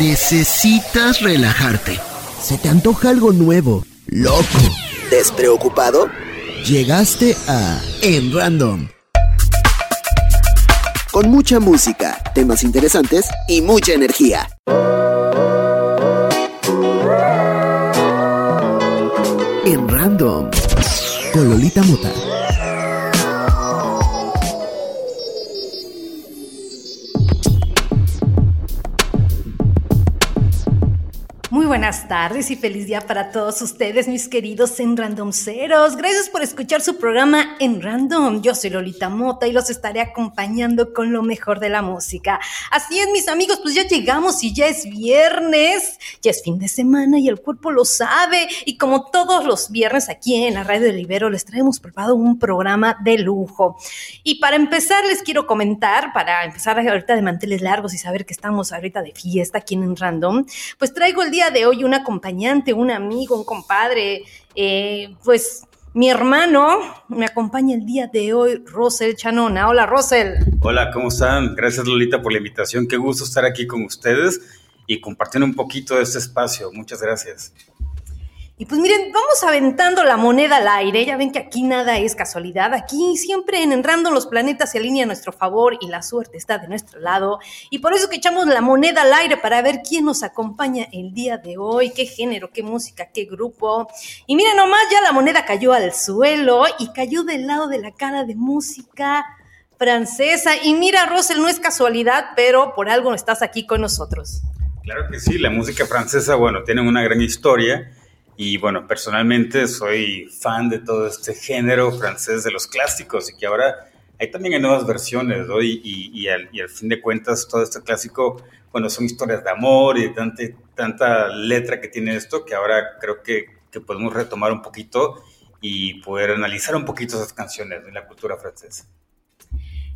Necesitas relajarte. Se te antoja algo nuevo, loco, despreocupado. Llegaste a En Random. Con mucha música, temas interesantes y mucha energía. En Random. Con Lolita Mota. Buenas tardes y feliz día para todos ustedes, mis queridos en Randomceros. Gracias por escuchar su programa en Random. Yo soy Lolita Mota y los estaré acompañando con lo mejor de la música. Así es, mis amigos, pues ya llegamos y ya es viernes, ya es fin de semana y el cuerpo lo sabe. Y como todos los viernes aquí en la radio de Libero, les traemos preparado un programa de lujo. Y para empezar, les quiero comentar, para empezar ahorita de manteles largos y saber que estamos ahorita de fiesta aquí en Random, pues traigo el día de hoy un acompañante, un amigo, un compadre, eh, pues mi hermano me acompaña el día de hoy, Rosel Chanona. Hola, Rosel. Hola, ¿cómo están? Gracias, Lolita, por la invitación. Qué gusto estar aquí con ustedes y compartiendo un poquito de este espacio. Muchas gracias. Y pues miren, vamos aventando la moneda al aire. Ya ven que aquí nada es casualidad. Aquí siempre en Random los planetas se alinean a nuestro favor y la suerte está de nuestro lado. Y por eso que echamos la moneda al aire para ver quién nos acompaña el día de hoy, qué género, qué música, qué grupo. Y miren nomás, ya la moneda cayó al suelo y cayó del lado de la cara de música francesa. Y mira, Rosel, no es casualidad, pero por algo estás aquí con nosotros. Claro que sí, la música francesa, bueno, tiene una gran historia y bueno, personalmente soy fan de todo este género francés de los clásicos y que ahora hay también hay nuevas versiones, ¿no? Y, y, al, y, al, fin de cuentas, todo este clásico, bueno, son historias de amor y de tanta, tanta letra que tiene esto que ahora creo que, que podemos retomar un poquito y poder analizar un poquito esas canciones de la cultura francesa.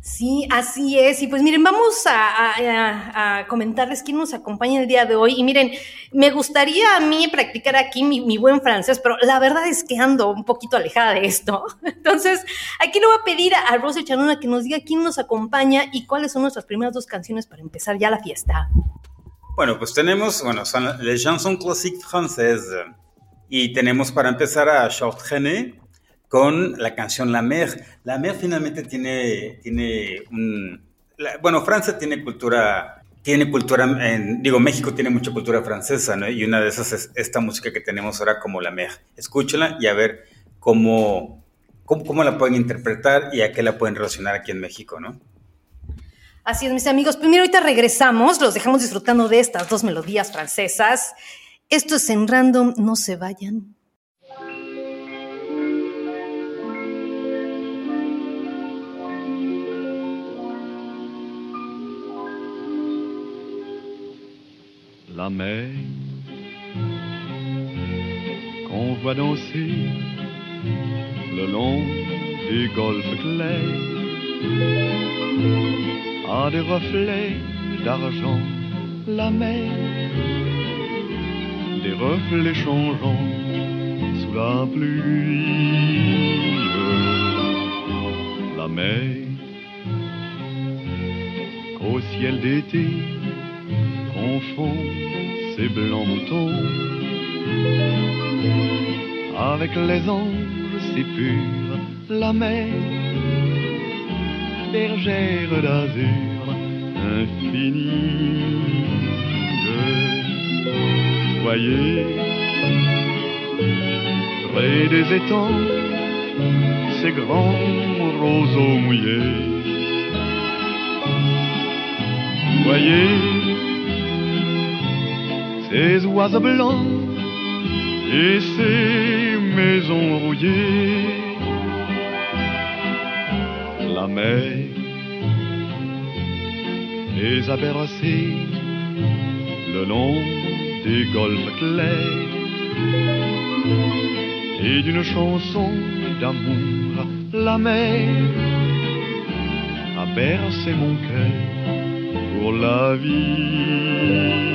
Sí, así es. Y pues miren, vamos a, comentarles quién nos acompaña el día de hoy. Y miren, me gustaría a mí practicar aquí mi, buen francés, pero la verdad es que ando un poquito alejada de esto. Entonces, aquí le voy a pedir a, a Rosy Chanona que nos diga quién nos acompaña y cuáles son nuestras primeras dos canciones para empezar ya la fiesta. Bueno, pues tenemos, bueno, son les chansons classiques françaises. Y tenemos para empezar a Charles René, con la canción La Mer. La Mer finalmente tiene, tiene un... bueno, Francia tiene cultura, tiene cultura, digo, México tiene mucha cultura francesa, ¿no? Y una de esas es esta música que tenemos ahora como La Mer. Escúchala y a ver cómo, cómo, la pueden interpretar y a qué la pueden relacionar aquí en México, ¿no? Así es, mis amigos. Primero, ahorita regresamos, los dejamos disfrutando de estas dos melodías francesas. Esto es en random, no se vayan. La mer qu'on voit danser le long du golfe clair. A des reflets d'argent la mer des reflets changeants sous la pluie. La mer au ciel d'été confond ces blancs moutons avec les anges si purs, la mer, bergère d'azur infinie. Voyez, près des étangs, ces grands roseaux mouillés. Voyez, ces oiseaux blancs et ces maisons rouillées. La mer les a bercés le long des golfes clairs et d'une chanson d'amour, la mer a bercé mon cœur pour la vie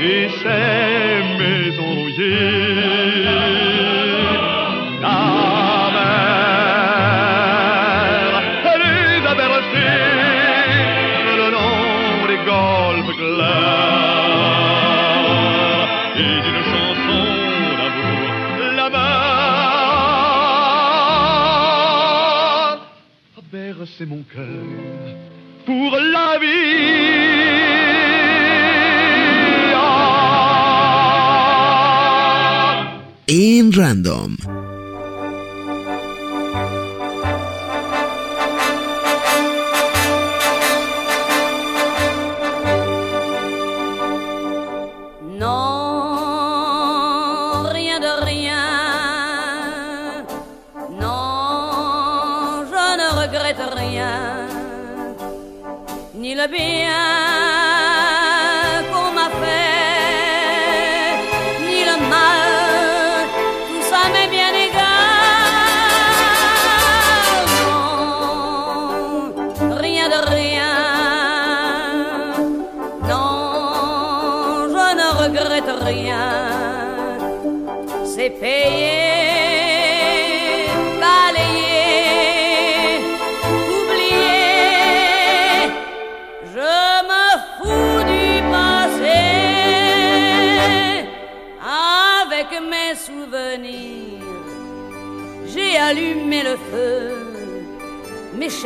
et ces maisons rouillées. La mer, elle les a bercées le long des golfes clairs et d'une chanson d'amour là-bas a bercé mon cœur Random.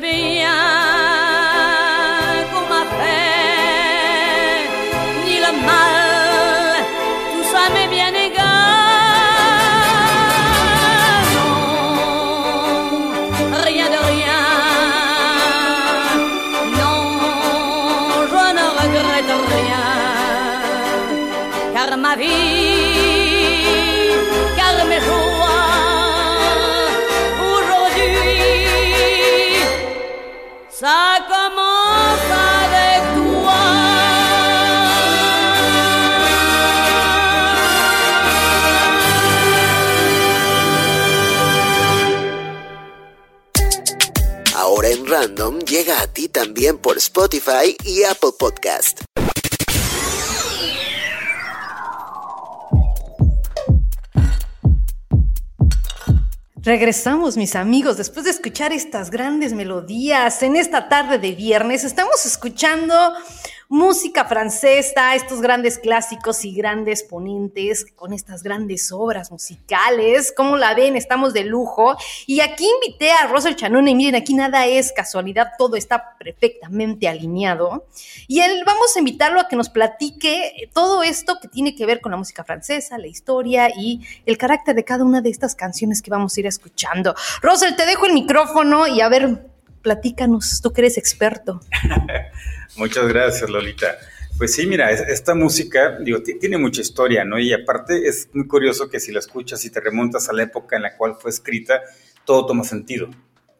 Bien llega a ti también por Spotify y Apple Podcast. Regresamos, mis amigos, después de escuchar estas grandes melodías en esta tarde de viernes. Estamos escuchando música francesa, estos grandes clásicos y grandes ponentes con estas grandes obras musicales. ¿Cómo la ven? Estamos de lujo. Y aquí invité a Russell Chanone y miren, aquí nada es casualidad, todo está perfectamente alineado. Y él vamos a invitarlo a que nos platique todo esto que tiene que ver con la música francesa, la historia y el carácter de cada una de estas canciones que vamos a ir escuchando. Russell, te dejo el micrófono y a ver, platícanos, tú que eres experto. Muchas gracias, Lolita. Pues sí, mira, es- esta música, digo, ti- tiene mucha historia, ¿no? Y aparte es muy curioso que si la escuchas y te remontas a la época en la cual fue escrita, todo toma sentido.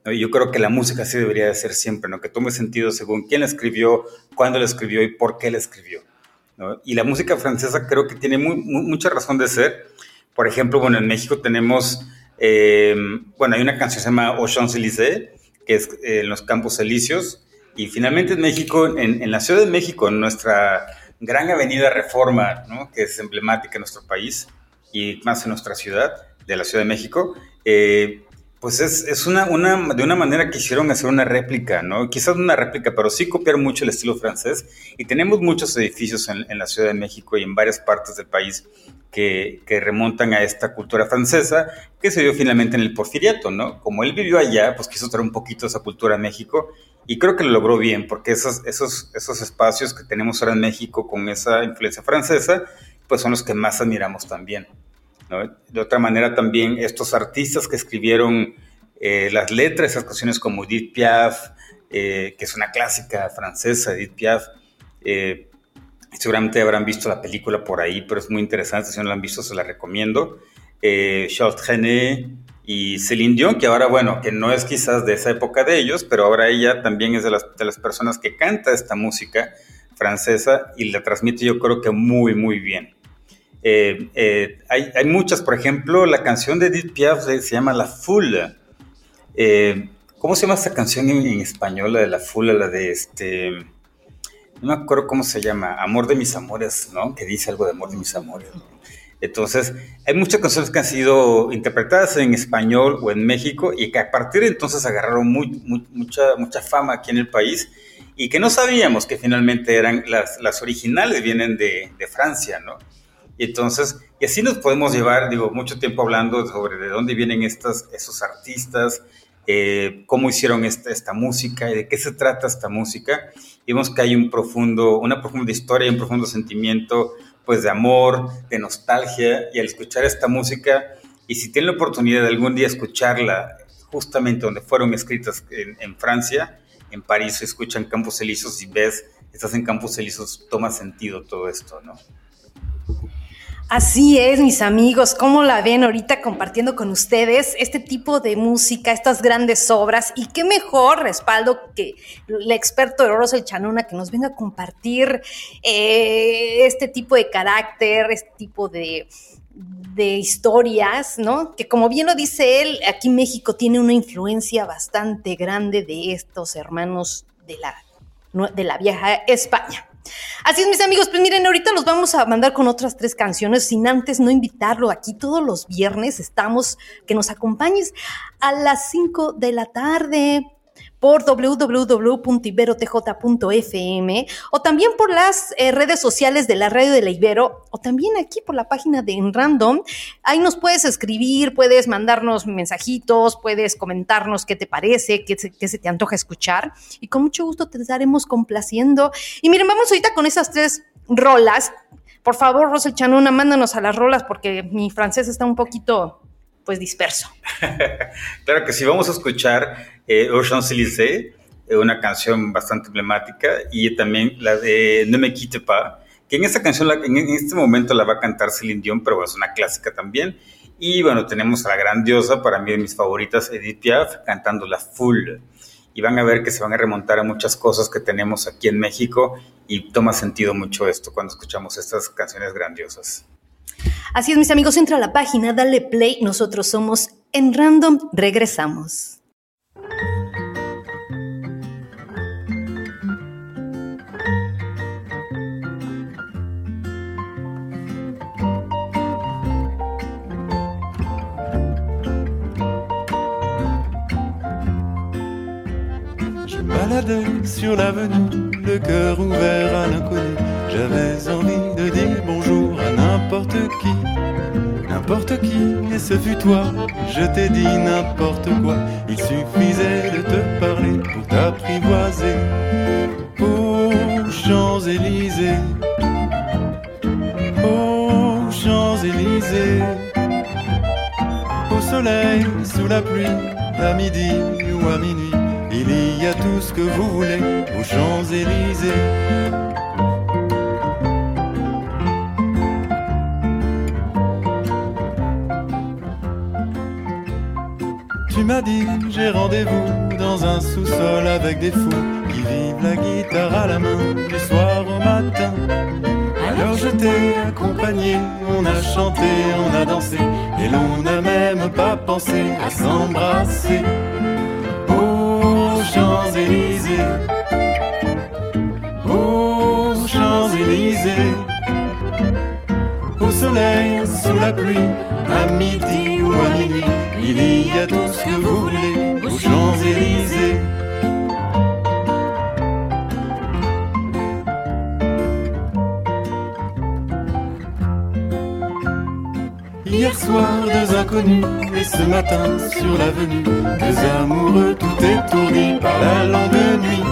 ¿no? Y yo creo que la música así debería de ser siempre, ¿no? Que tome sentido según quién la escribió, cuándo la escribió y por qué la escribió. ¿no? Y la música francesa creo que tiene mucha razón de ser. Por ejemplo, bueno, en México tenemos, eh, bueno, hay una canción que se llama Aux Champs-Élysées, que es eh, en los Campos Elíseos. Y finalmente en México, en, en la Ciudad de México, en nuestra gran avenida Reforma, ¿no? que es emblemática en nuestro país y más en nuestra ciudad, de la Ciudad de México, eh, pues es, es una, una, de una manera que hicieron hacer una réplica, ¿no? Quizás una réplica, pero sí copiar mucho el estilo francés. Y tenemos muchos edificios en, en la Ciudad de México y en varias partes del país que, que, remontan a esta cultura francesa que se dio finalmente en el porfiriato, ¿no? Como él vivió allá, pues quiso traer un poquito esa cultura a México y creo que lo logró bien, porque esos, esos, esos espacios que tenemos ahora en México con esa influencia francesa, pues son los que más admiramos también. ¿no? De otra manera también estos artistas que escribieron eh, las letras esas canciones como Edith Piaf, eh, que es una clásica francesa, Edith Piaf, eh, seguramente habrán visto la película por ahí, pero es muy interesante, si no la han visto se la recomiendo. Charles Trenet, y Celine Dion, que ahora, bueno, que no es quizás de esa época de ellos, pero ahora ella también es de las, de las personas que canta esta música francesa y la transmite yo creo que muy, muy bien. Eh, eh, hay, hay, muchas, por ejemplo, la canción de Edith Piaf se, llama La Foule. Eh, ¿Cómo se llama esta canción en, en, español, la de La Foule, la de este... No me acuerdo cómo se llama, Amor de mis amores, ¿no? Que dice algo de Amor de mis amores. ¿no? Entonces, hay muchas canciones que han sido interpretadas en español o en México y que a partir de entonces agarraron muy, muy, mucha, mucha fama aquí en el país y que no sabíamos que finalmente eran las, las originales, vienen de, de, Francia, ¿no? Y entonces, y así nos podemos llevar, digo, mucho tiempo hablando sobre de dónde vienen estas, esos artistas, eh, cómo hicieron esta, esta música y de qué se trata esta música. Y vemos que hay un profundo, una profunda historia un profundo sentimiento pues de amor, de nostalgia, y al escuchar esta música, y si tienen la oportunidad de algún día escucharla justamente donde fueron escritas en, Francia, en París, escuchan Campos Elíseos y ves, estás en Campos Elíseos, toma sentido todo esto, ¿no? Así es, mis amigos, ¿cómo la ven ahorita compartiendo con ustedes este tipo de música, estas grandes obras? Y qué mejor respaldo que el experto de Rosel Chanona que nos venga a compartir eh, este tipo de carácter, este tipo de, de historias, ¿no? Que como bien lo dice él, aquí México tiene una influencia bastante grande de estos hermanos de la, de la vieja España. Así es, mis amigos, pues miren, ahorita los vamos a mandar con otras tres canciones, sin antes no invitarlo aquí todos los viernes. Estamos, que nos acompañes a las 5 de la tarde por www.iberotj.fm o también por las eh, redes sociales de la radio de la Ibero o también aquí por la página de En Random. Ahí nos puedes escribir, puedes mandarnos mensajitos, puedes comentarnos qué te parece, qué se, te antoja escuchar y con mucho gusto te estaremos complaciendo. Y miren, vamos ahorita con esas tres rolas. Por favor, Rosel Chanona, mándanos a las rolas porque mi francés está un poquito pues disperso. claro que sí, vamos a escuchar eh, Aux Champs-Élysées, eh, una canción bastante emblemática, y también la Ne me quitte pas, que en esta canción, en, este momento la va a cantar Celine Dion, pero es una clásica también. Y bueno, tenemos a la grandiosa, para mí de mis favoritas, Edith Piaf, cantando La Foule. Y van a ver que se van a remontar a muchas cosas que tenemos aquí en México y toma sentido mucho esto cuando escuchamos estas canciones grandiosas. Así es, mis amigos, entra a la página, dale play. Nosotros somos en Random. Regresamos. Sur l'avenue, le cœur ouvert à l'inconnu. J'avais envie de dire n'importe qui, n'importe qui, et ce fut toi. Je t'ai dit n'importe quoi, il suffisait de te parler pour t'apprivoiser. Aux Champs-Élysées, aux Champs-Élysées, au soleil, sous la pluie, à midi ou à minuit, il y a tout ce que vous voulez aux Champs-Élysées. Tu m'as dit, j'ai rendez-vous dans un sous-sol avec des fous qui vivent la guitare à la main du soir au matin. Alors je t'ai accompagné, on a chanté, on a dansé, et l'on n'a même pas pensé à s'embrasser. Champs-Élysées. Champs-Élysées. Au soleil, sous la pluie, à midi ou à minuit, il y a tout ce que vous voulez aux Champs-Élysées. Hier soir, deux inconnus, et ce matin, sur l'avenue, deux amoureux tout étourdis par la longue nuit.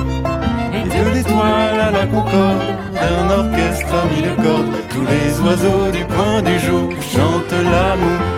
Et de l'étoile à la concorde, d'un orchestre à mille cordes, tous les oiseaux du point du jour chantent l'amour.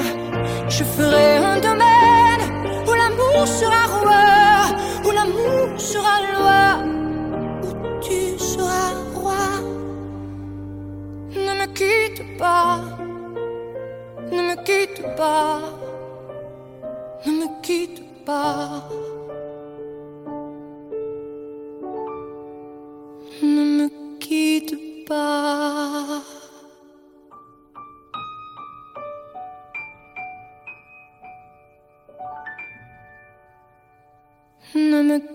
Ferai un domaine où l'amour sera roi, où l'amour sera loi, où tu seras roi. Ne me quitte pas, ne me quitte pas, ne me quitte pas.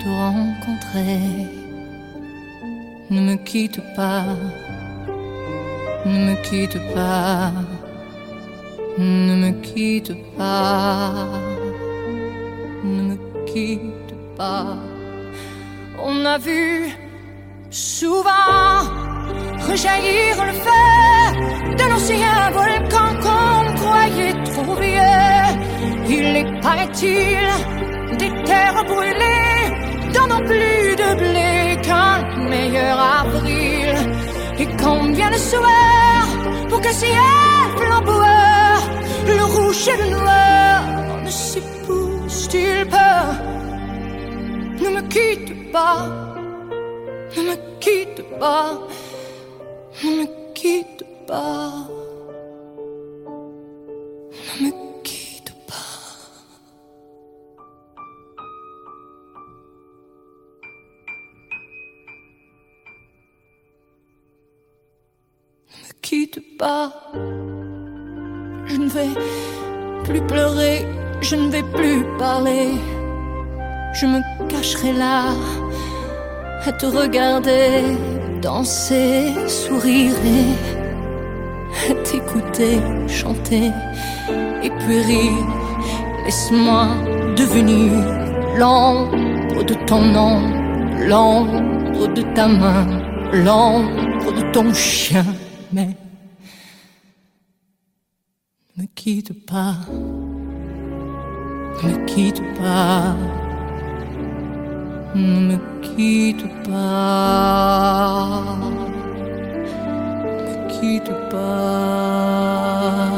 te rencontrer. Ne me quitte pas, ne me quitte pas, ne me quitte pas, ne me quitte pas. On a vu souvent rejaillir le feu d'un ancien volcan qu'on croyait trop vieux. Il est, paraît-il, des terres brûlées donnant plus de blé qu'un meilleur avril. Et combien de soirs pour que ciel flamboie, le rouge et le noir ne me quitte pas, ne me quitte pas, ne me quitte pas, ne me quitte pas. Je ne vais plus pleurer, je ne vais plus parler. Je me cacherai là à te regarder danser, sourire et t'écouter chanter et puis rire. Laisse-moi devenir l'ombre de ton nom, l'ombre de ta main, l'ombre de ton chien. Mais ne me quitte pas, ne me quitte pas, ne me quitte pas, ne me quitte pas.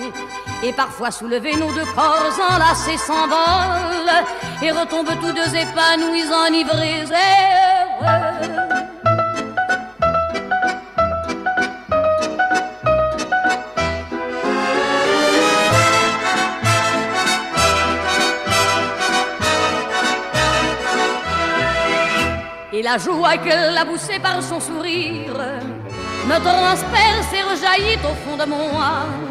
Et parfois soulevés, nos deux corps enlacés s'envolent et retombent tous deux épanouis, enivrés et. Et la joie qu'elle a poussée par son sourire me transperce et rejaillit au fond de moi.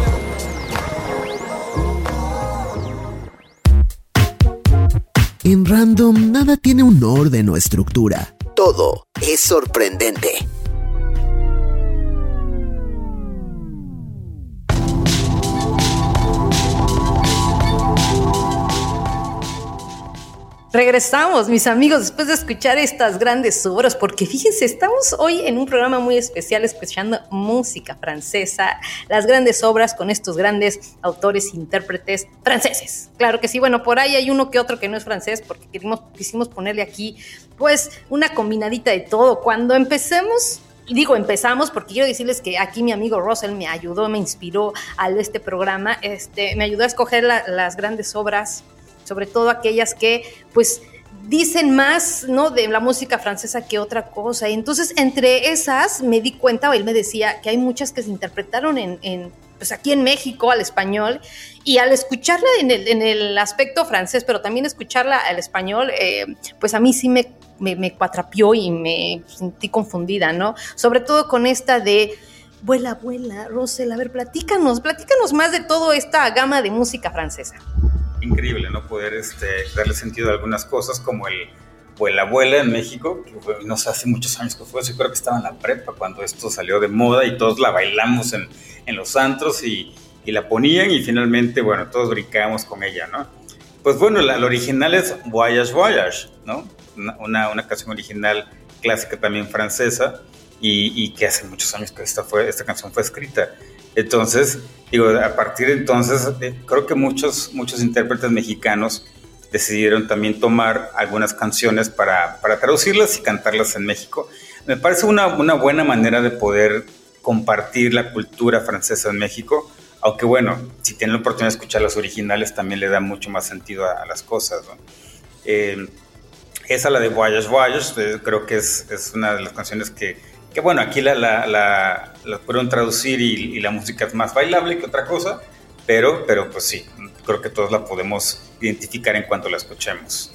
En Random nada tiene un orden o estructura. Todo es sorprendente. Regresamos, mis amigos, después de escuchar estas grandes obras, porque fíjense, estamos hoy en un programa muy especial escuchando música francesa, las grandes obras con estos grandes autores intérpretes franceses. Claro que sí, bueno, por ahí hay uno que otro que no es francés, porque quisimos, ponerle aquí, pues, una combinadita de todo. Cuando empecemos y digo, empezamos porque quiero decirles que aquí mi amigo Russell me ayudó, me inspiró a este programa, este, me ayudó a escoger la, las grandes obras, sobre todo aquellas que pues dicen más, ¿no? De la música francesa que otra cosa. Y entonces, entre esas, me di cuenta, o él me decía, que hay muchas que se interpretaron en, en pues aquí en México al español y al escucharla en el, en el aspecto francés, pero también escucharla al español, eh, pues a mí sí me, me, cuatrapió y me sentí confundida, ¿no? Sobre todo con esta de... Vuela, vuela, Rosel, a ver, platícanos, platícanos más de toda esta gama de música francesa increíble, ¿no? Poder este, darle sentido a algunas cosas como el Vuela Abuela en México, que no sé, hace muchos años que fue, yo creo que estaba en la prepa cuando esto salió de moda y todos la bailamos en, los antros y, y, la ponían y finalmente, bueno, todos brincábamos con ella, ¿no? Pues bueno, la, la original es Voyage Voyage, ¿no? Una, canción original clásica también francesa y, y, que hace muchos años que esta canción fue escrita. Entonces, digo, a partir de entonces, eh, creo que muchos, muchos intérpretes mexicanos decidieron también tomar algunas canciones para, para traducirlas y cantarlas en México. Me parece una, una, buena manera de poder compartir la cultura francesa en México, aunque bueno, si tienen la oportunidad de escuchar las originales también le da mucho más sentido a, las cosas. ¿no? Eh, esa, la de Voyage Voyage, eh, creo que es, es, una de las canciones que, que bueno, aquí la, la, la, la traducir y, y, la música es más bailable que otra cosa, pero, pero pues sí, creo que todos la podemos identificar en cuanto la escuchemos.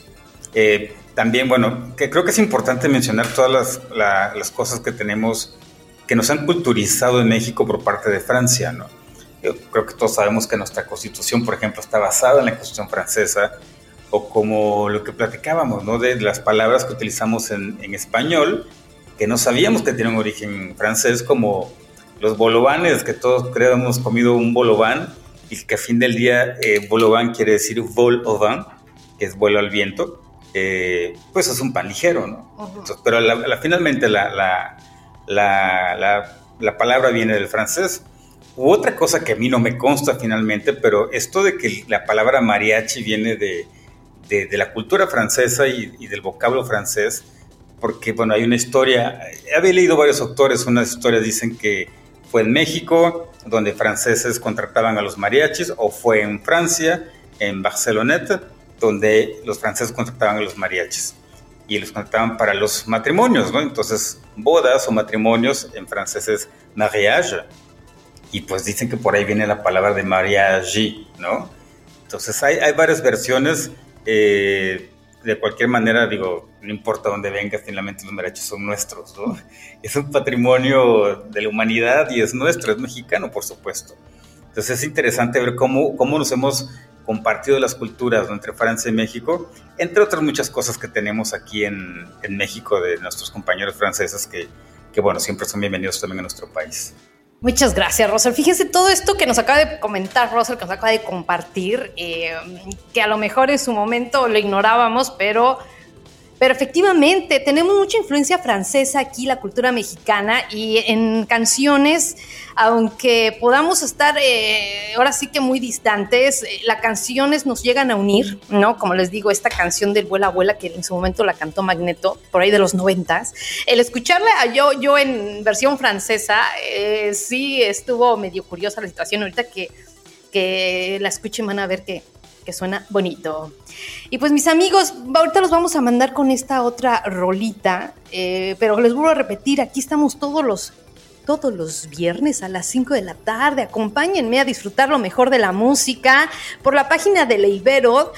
Eh, también, bueno, que creo que es importante mencionar todas las, la, las, cosas que tenemos, que nos han culturizado en México por parte de Francia, ¿no? Yo creo que todos sabemos que nuestra constitución, por ejemplo, está basada en la constitución francesa, o como lo que platicábamos, ¿no? De las palabras que utilizamos en, en español, que no sabíamos que tienen origen francés, como los bolovanes, que todos creo hemos comido un bolobán, y que a fin del día eh, bolobán quiere decir vol au vent, que es vuelo al viento, eh, pues es un pan ligero, ¿no? Uh -huh. Entonces, pero la, la, finalmente la, la, la, palabra viene del francés. U otra cosa que a mí no me consta finalmente, pero esto de que la palabra mariachi viene de, de, de la cultura francesa y, y del vocablo francés, porque, bueno, hay una historia, había leído varios autores, unas historias dicen que fue en México, donde franceses contrataban a los mariachis, o fue en Francia, en Barceloneta, donde los franceses contrataban a los mariachis. Y los contrataban para los matrimonios, ¿no? Entonces, bodas o matrimonios en francés es mariage. Y pues dicen que por ahí viene la palabra de mariage, ¿no? Entonces, hay, hay varias versiones. Eh, de cualquier manera, digo, no importa dónde vengas, finalmente los mariachis son nuestros, ¿no? Es un patrimonio de la humanidad y es nuestro, es mexicano, por supuesto. Entonces es interesante ver cómo, cómo nos hemos compartido las culturas entre Francia y México, entre otras muchas cosas que tenemos aquí en, en México de nuestros compañeros franceses que, que, bueno, siempre son bienvenidos también a nuestro país. Muchas gracias, Rosel. Fíjese todo esto que nos acaba de comentar Rosel, que nos acaba de compartir, eh, que a lo mejor en su momento lo ignorábamos, pero pero efectivamente, tenemos mucha influencia francesa aquí, la cultura mexicana, y en canciones, aunque podamos estar eh, ahora sí que muy distantes, eh, las canciones nos llegan a unir, ¿no? Como les digo, esta canción del Vuela Abuela, que en su momento la cantó Magneto, por ahí de los noventas, el escucharla yo, yo en versión francesa, eh, sí estuvo medio curiosa la situación, ahorita que, que la escuchen van a ver que que suena bonito. Y pues mis amigos, ahorita los vamos a mandar con esta otra rolita, eh, pero les vuelvo a repetir, aquí estamos todos los todos los viernes a las 5 de la tarde. Acompáñenme a disfrutar lo mejor de la música por la página de la Ibero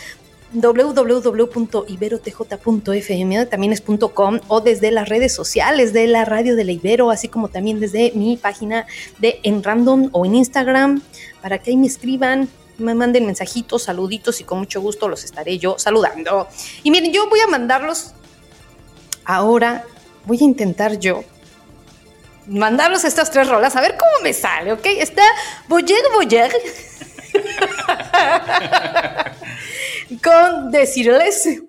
www.iberotj.fm también es .com o desde las redes sociales de la radio de la Ibero, así como también desde mi página de en random o en Instagram para que ahí me escriban me manden mensajitos, saluditos y con mucho gusto los estaré yo saludando. Y miren, yo voy a mandarlos ahora, voy a intentar yo mandarlos estas tres rolas, a ver cómo me sale, ¿ok? Está Boyer Boyer con Decirles,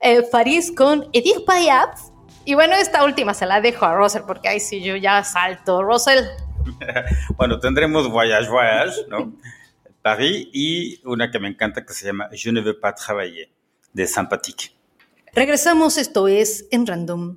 eh, Faris con Edith Payat. Y bueno, esta última se la dejo a Russell porque ahí sí yo ya salto. Russell. bueno, tendremos Voyage Voyage, ¿no? Paris y una que me encanta que se llama Je ne veux pas travailler de Sympathique. Regresamos, esto es en random.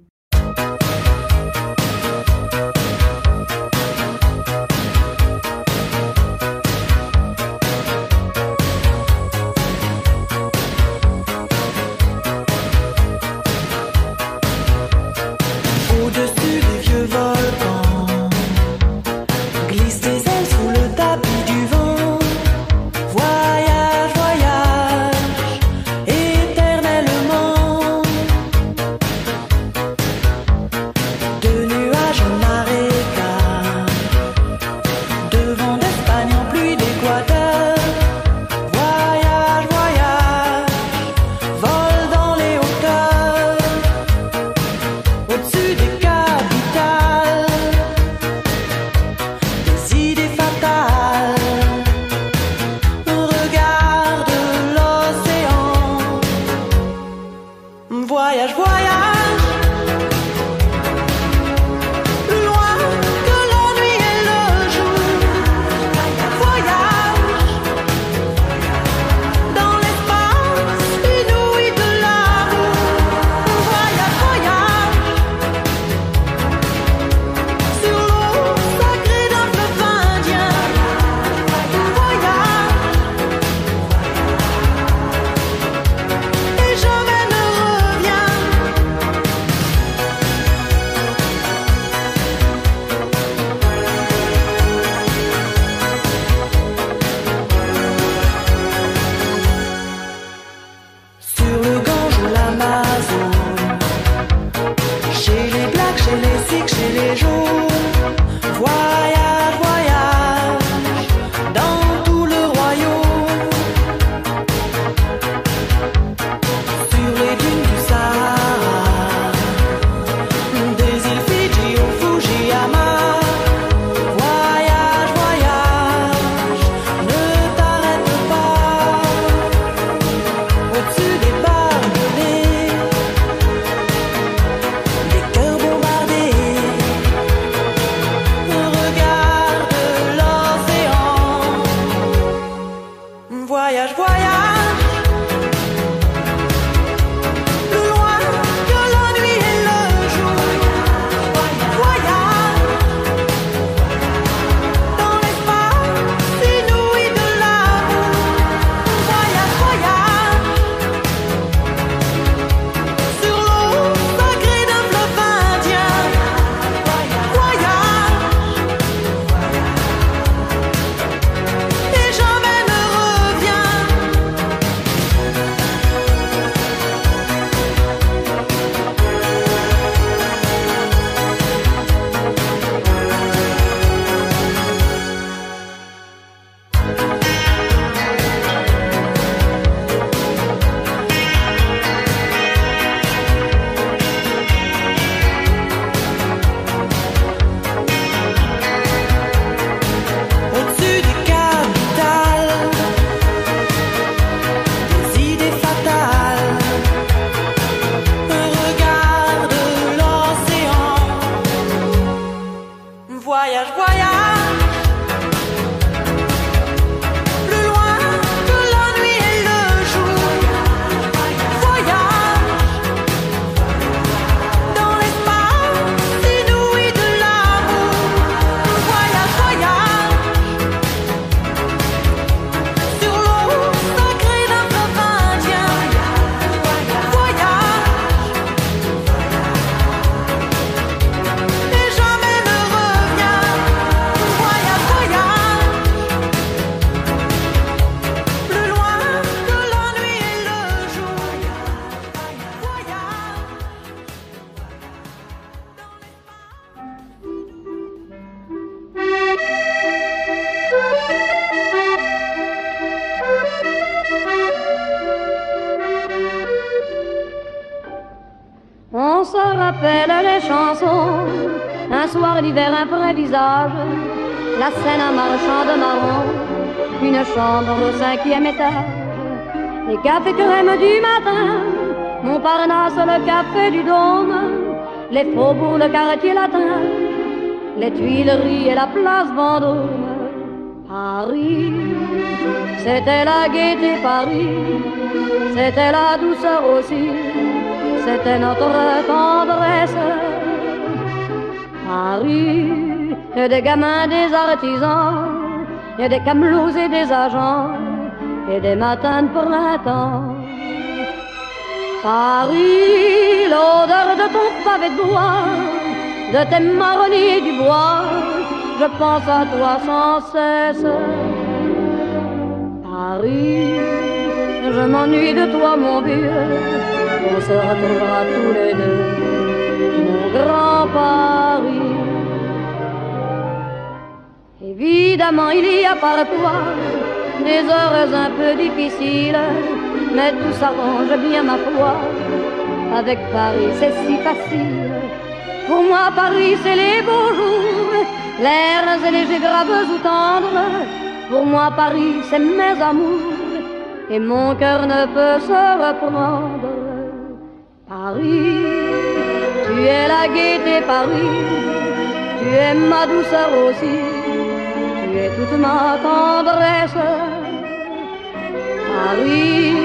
La scène un marchand de marron, une chambre au cinquième étage, les cafés crème du matin, Montparnasse, le café du Dôme, les faubourgs, le quartier latin, les Tuileries et la place Vendôme. Paris, c'était la gaieté Paris, c'était la douceur aussi, c'était notre tendresse. Paris, et des gamins, des artisans, et des camelots et des agents, et des matins de printemps. Paris, l'odeur de ton pavé de bois, de tes marronniers du bois, je pense à toi sans cesse. Paris, je m'ennuie de toi, mon vieux, on se retrouvera tous les deux, mon grand Paris. Évidemment, il y a parfois des heures un peu difficiles, mais tout s'arrange bien, ma foi. Avec Paris, c'est si facile. Pour moi, Paris, c'est les beaux jours, l'air et légers, graves ou tendres. Pour moi, Paris, c'est mes amours, et mon cœur ne peut se reprendre. Paris, tu es la gaieté Paris, tu es ma douceur aussi, tu es toute ma tendresse. Paris,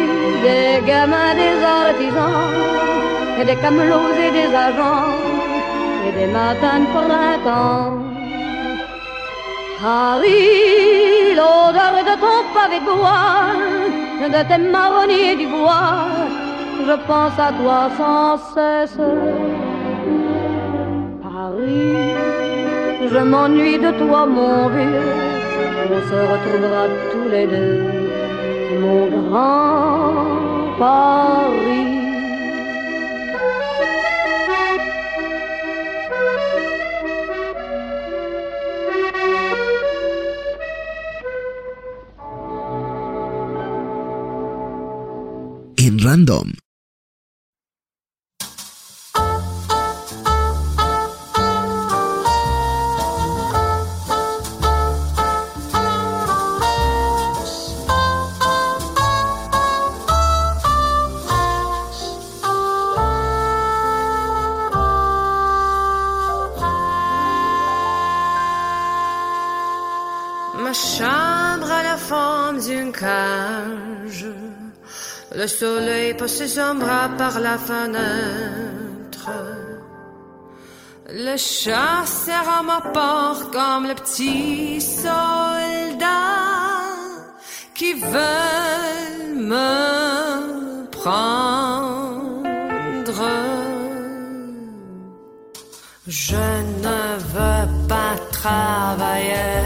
des gamins, des artisans, et des camelots et des agents, et des matins de printemps. Paris, l'odeur de ton pavé de bois, de tes marronniers du bois, je pense à toi sans cesse. Paris, je m'ennuie de toi, mon vieux, on se retrouvera tous les deux, mon grand Paris. En random. Le soleil passe son bras par la fenêtre. Le chat serre à ma porte comme le petit soldat qui veut me prendre. Je ne veux pas travailler.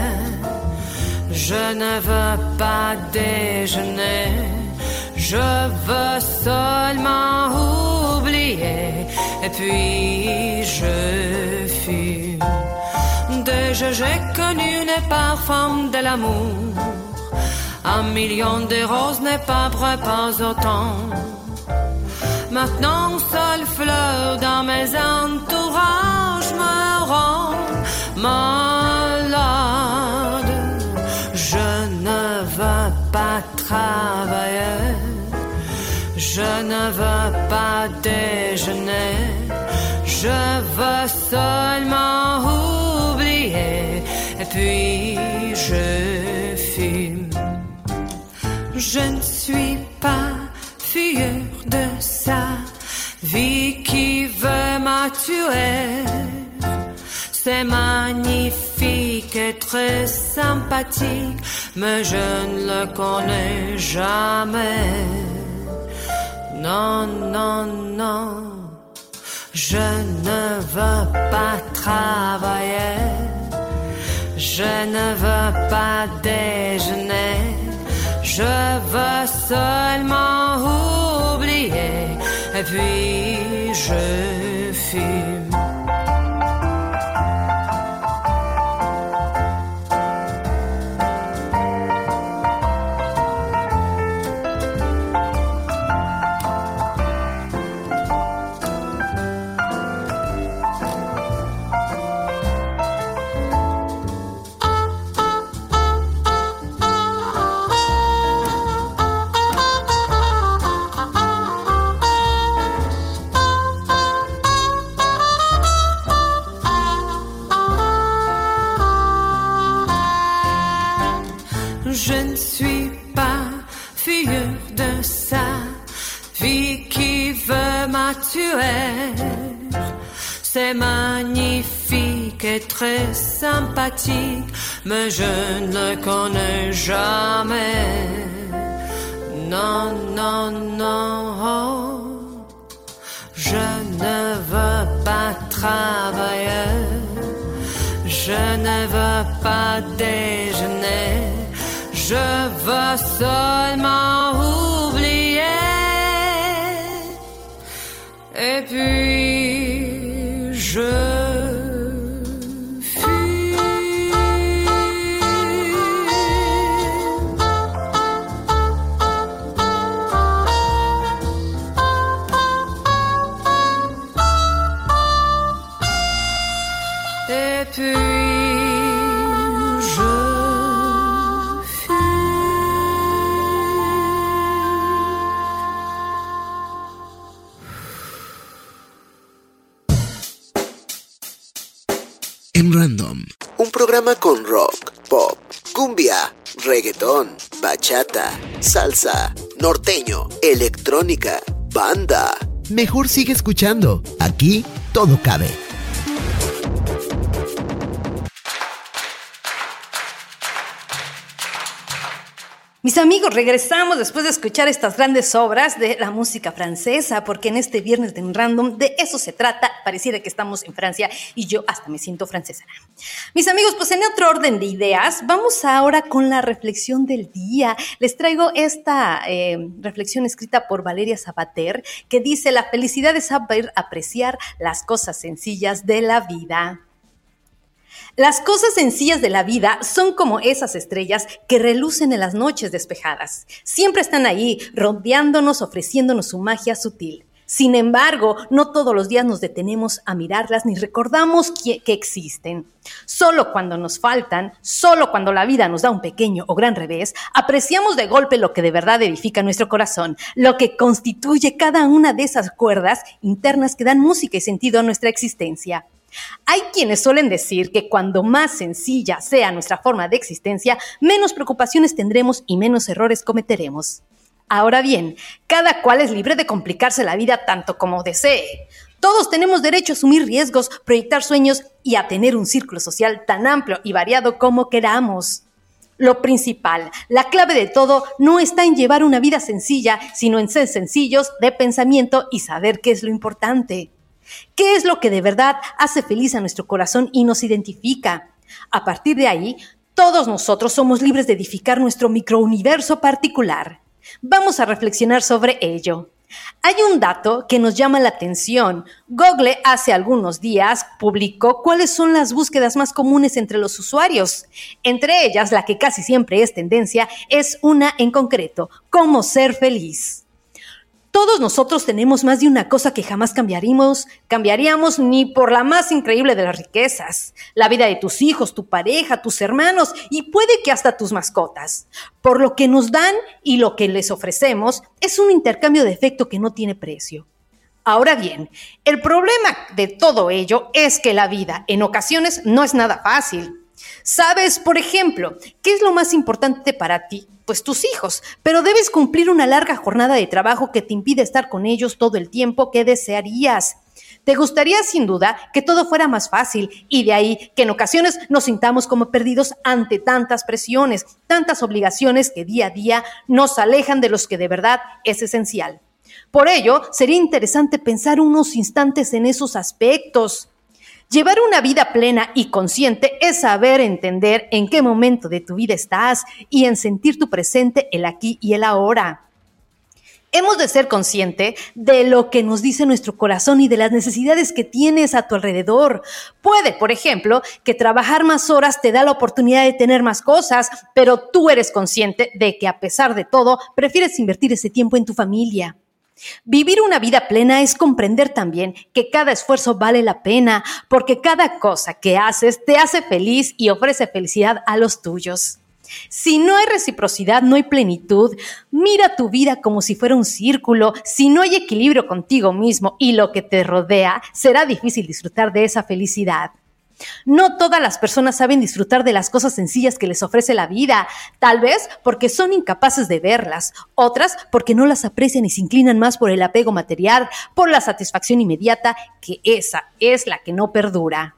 Je ne veux pas déjeuner. Je veux seulement oublier. Et puis je fume. Déjà j'ai connu les parfums de l'amour. Un million de roses n'est pas vrai, pas autant. Maintenant, seule fleur dans mes entourages me rend malade. Je ne veux pas travailler. Je ne veux pas déjeuner. Je veux seulement oublier. Et puis je fume. Je ne suis pas figure de sa vie qui veut me tuer. C'est magnifique et très sympathique, mais je ne le connais jamais. Non, non, non, je ne veux pas travailler. Je ne veux pas déjeuner. Je veux seulement oublier. Puis je mais je ne le connais jamais. Non, non, non, je ne veux pas travailler. Je ne veux pas déjeuner. Je veux seulement En Random. Un programa con rock, pop, cumbia, reggaetón, bachata, salsa, norteño, electrónica, banda. Mejor sigue escuchando. Aquí todo cabe. Mis amigos, regresamos después de escuchar estas grandes obras de la música francesa, porque en este viernes de un random de eso se trata. Pareciera que estamos en Francia y yo hasta me siento francesa. Mis amigos, pues en otro orden de ideas, vamos ahora con la reflexión del día. Les traigo esta eh, reflexión escrita por Valeria Sabater, que dice, la felicidad es saber apreciar las cosas sencillas de la vida. Las cosas sencillas de la vida son como esas estrellas que relucen en las noches despejadas. Siempre están ahí, rodeándonos, ofreciéndonos su magia sutil. Sin embargo, no todos los días nos detenemos a mirarlas ni recordamos que, que, existen. Solo cuando nos faltan, solo cuando la vida nos da un pequeño o gran revés, apreciamos de golpe lo que de verdad edifica nuestro corazón, lo que constituye cada una de esas cuerdas internas que dan música y sentido a nuestra existencia. Hay quienes suelen decir que cuando más sencilla sea nuestra forma de existencia, menos preocupaciones tendremos y menos errores cometeremos. Ahora bien, cada cual es libre de complicarse la vida tanto como desee. Todos tenemos derecho a asumir riesgos, proyectar sueños y a tener un círculo social tan amplio y variado como queramos. Lo principal, la clave de todo, no está en llevar una vida sencilla, sino en ser sencillos de pensamiento y saber qué es lo importante. ¿Qué es lo que de verdad hace feliz a nuestro corazón y nos identifica? A partir de ahí, todos nosotros somos libres de edificar nuestro microuniverso particular. Vamos a reflexionar sobre ello. Hay un dato que nos llama la atención. Google hace algunos días publicó cuáles son las búsquedas más comunes entre los usuarios. Entre ellas, la que casi siempre es tendencia es una en concreto, cómo ser feliz. Todos nosotros tenemos más de una cosa que jamás cambiaríamos, cambiaríamos ni por la más increíble de las riquezas, la vida de tus hijos, tu pareja, tus hermanos y puede que hasta tus mascotas. Por lo que nos dan y lo que les ofrecemos es un intercambio de efecto que no tiene precio. Ahora bien, el problema de todo ello es que la vida en ocasiones no es nada fácil. Sabes, por ejemplo, qué es lo más importante para ti, pues tus hijos, pero debes cumplir una larga jornada de trabajo que te impide estar con ellos todo el tiempo que desearías. Te gustaría sin duda que todo fuera más fácil y de ahí que en ocasiones nos sintamos como perdidos ante tantas presiones, tantas obligaciones que día a día nos alejan de los que de verdad es esencial. Por ello, sería interesante pensar unos instantes en esos aspectos. Llevar una vida plena y consciente es saber entender en qué momento de tu vida estás y en sentir tu presente el aquí y el ahora. Hemos de ser consciente de lo que nos dice nuestro corazón y de las necesidades que tienes a tu alrededor. Puede, por ejemplo, que trabajar más horas te da la oportunidad de tener más cosas, pero tú eres consciente de que a pesar de todo, prefieres invertir ese tiempo en tu familia. Vivir una vida plena es comprender también que cada esfuerzo vale la pena, porque cada cosa que haces te hace feliz y ofrece felicidad a los tuyos. Si no hay reciprocidad, no hay plenitud. Mira tu vida como si fuera un círculo. Si no hay equilibrio contigo mismo y lo que te rodea, será difícil disfrutar de esa felicidad. No todas las personas saben disfrutar de las cosas sencillas que les ofrece la vida, tal vez porque son incapaces de verlas, otras porque no las aprecian y se inclinan más por el apego material, por la satisfacción inmediata, que esa es la que no perdura.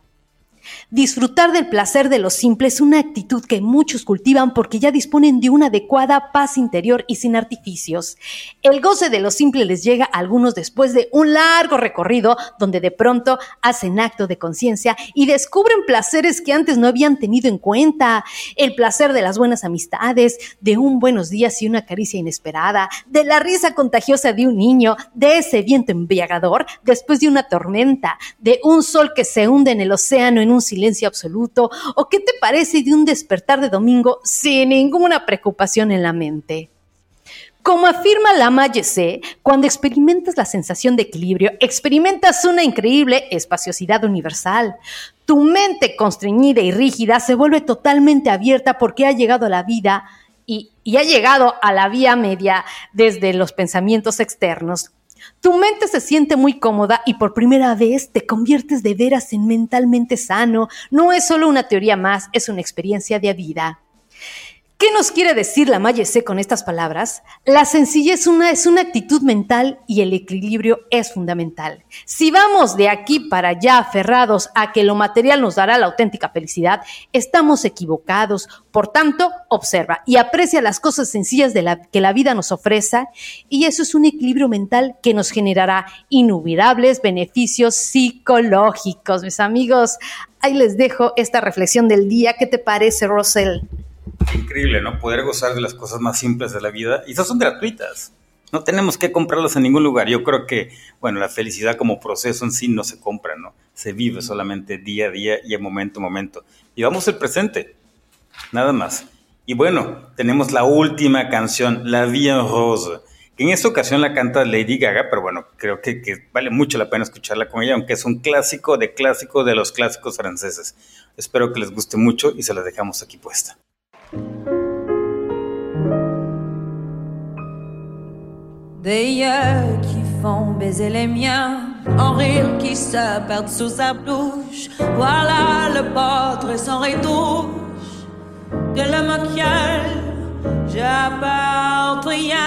Disfrutar del placer de lo simple es una actitud que muchos cultivan porque ya disponen de una adecuada paz interior y sin artificios. El goce de lo simple les llega a algunos después de un largo recorrido donde de pronto hacen acto de conciencia y descubren placeres que antes no habían tenido en cuenta. El placer de las buenas amistades, de un buenos días y una caricia inesperada, de la risa contagiosa de un niño, de ese viento embriagador después de una tormenta, de un sol que se hunde en el océano en un silencio absoluto? ¿O qué te parece de un despertar de domingo sin ninguna preocupación en la mente? Como afirma Lama Yese, cuando experimentas la sensación de equilibrio, experimentas una increíble espaciosidad universal. Tu mente constreñida y rígida se vuelve totalmente abierta porque ha llegado a la vida y ha llegado a la vía media desde los pensamientos externos. Tu mente se siente muy cómoda y por primera vez te conviertes de veras en mentalmente sano. No es solo una teoría más, es una experiencia de vida. ¿Qué nos quiere decir la Mayese con estas palabras? La sencillez una, es una actitud mental y el equilibrio es fundamental. Si vamos de aquí para allá aferrados a que lo material nos dará la auténtica felicidad, estamos equivocados. Por tanto, observa y aprecia las cosas sencillas de la, que la vida nos ofrece y eso es un equilibrio mental que nos generará innumerables beneficios psicológicos. Mis amigos, ahí les dejo esta reflexión del día. ¿Qué te parece, Rosel? Increíble, ¿no? Poder gozar de las cosas más simples de la vida. Y esas son gratuitas. No tenemos que comprarlas en ningún lugar. Yo creo que, bueno, la felicidad como proceso en sí no se compra, ¿no? Se vive solamente día a día y a momento a momento. Y vamos al presente. Nada más. Y bueno, tenemos la última canción, La Vie en Rose. Que en esta ocasión la canta Lady Gaga, pero bueno, creo que, que vale mucho la pena escucharla con ella, aunque es un clásico de clásico de los clásicos franceses. Espero que les guste mucho y se la dejamos aquí puesta. Des yeux qui font baiser les miens, en rire qui se perdent sous sa bouche. Voilà le portrait sans retouche de l'homme auquel j'appartiens.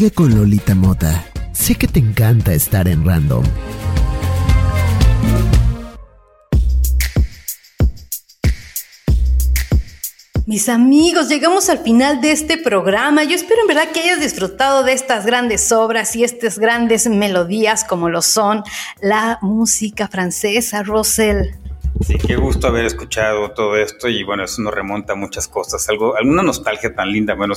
Sigue con Lolita Mota. Sé que te encanta estar en random. Mis amigos, llegamos al final de este programa. Yo espero en verdad que hayas disfrutado de estas grandes obras y estas grandes melodías como lo son la música francesa, Rosel. Sí, qué gusto haber escuchado todo esto y bueno, eso nos remonta a muchas cosas, algo, alguna nostalgia tan linda, bueno,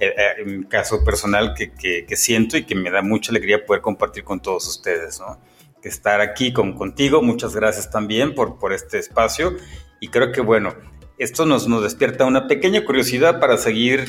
eh, eh, en mi caso personal que, que, que, siento y que me da mucha alegría poder compartir con todos ustedes, ¿no? Estar aquí con, contigo, muchas gracias también por, por este espacio y creo que bueno, esto nos, nos despierta una pequeña curiosidad para seguir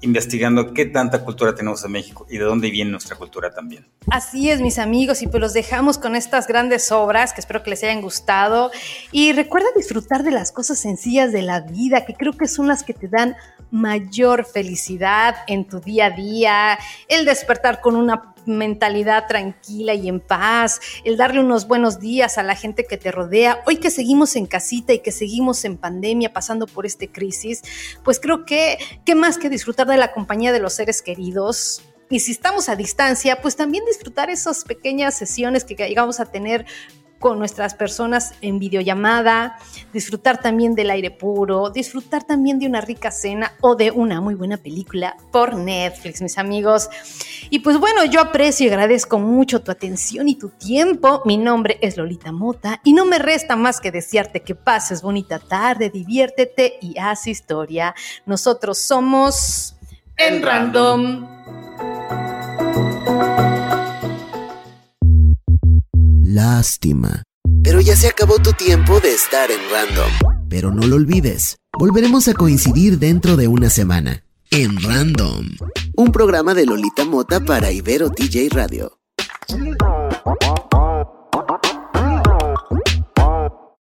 investigando qué tanta cultura tenemos en México y de dónde viene nuestra cultura también. Así es, mis amigos, y pues los dejamos con estas grandes obras que espero que les hayan gustado. Y recuerda disfrutar de las cosas sencillas de la vida, que creo que son las que te dan mayor felicidad en tu día a día, el despertar con una mentalidad tranquila y en paz, el darle unos buenos días a la gente que te rodea. Hoy que seguimos en casita y que seguimos en pandemia pasando por este crisis, pues creo que qué más que disfrutar de la compañía de los seres queridos, y si estamos a distancia, pues también disfrutar esas pequeñas sesiones que llegamos a tener con nuestras personas en videollamada, disfrutar también del aire puro, disfrutar también de una rica cena o de una muy buena película por Netflix, mis amigos. Y pues bueno, yo aprecio y agradezco mucho tu atención y tu tiempo. Mi nombre es Lolita Mota y no me resta más que desearte que pases bonita tarde, diviértete y haz historia. Nosotros somos En Random. Lástima. Pero ya se acabó tu tiempo de estar en Random. Pero no lo olvides, volveremos a coincidir dentro de una semana. En Random. Un programa de Lolita Mota para Ibero TJ Radio.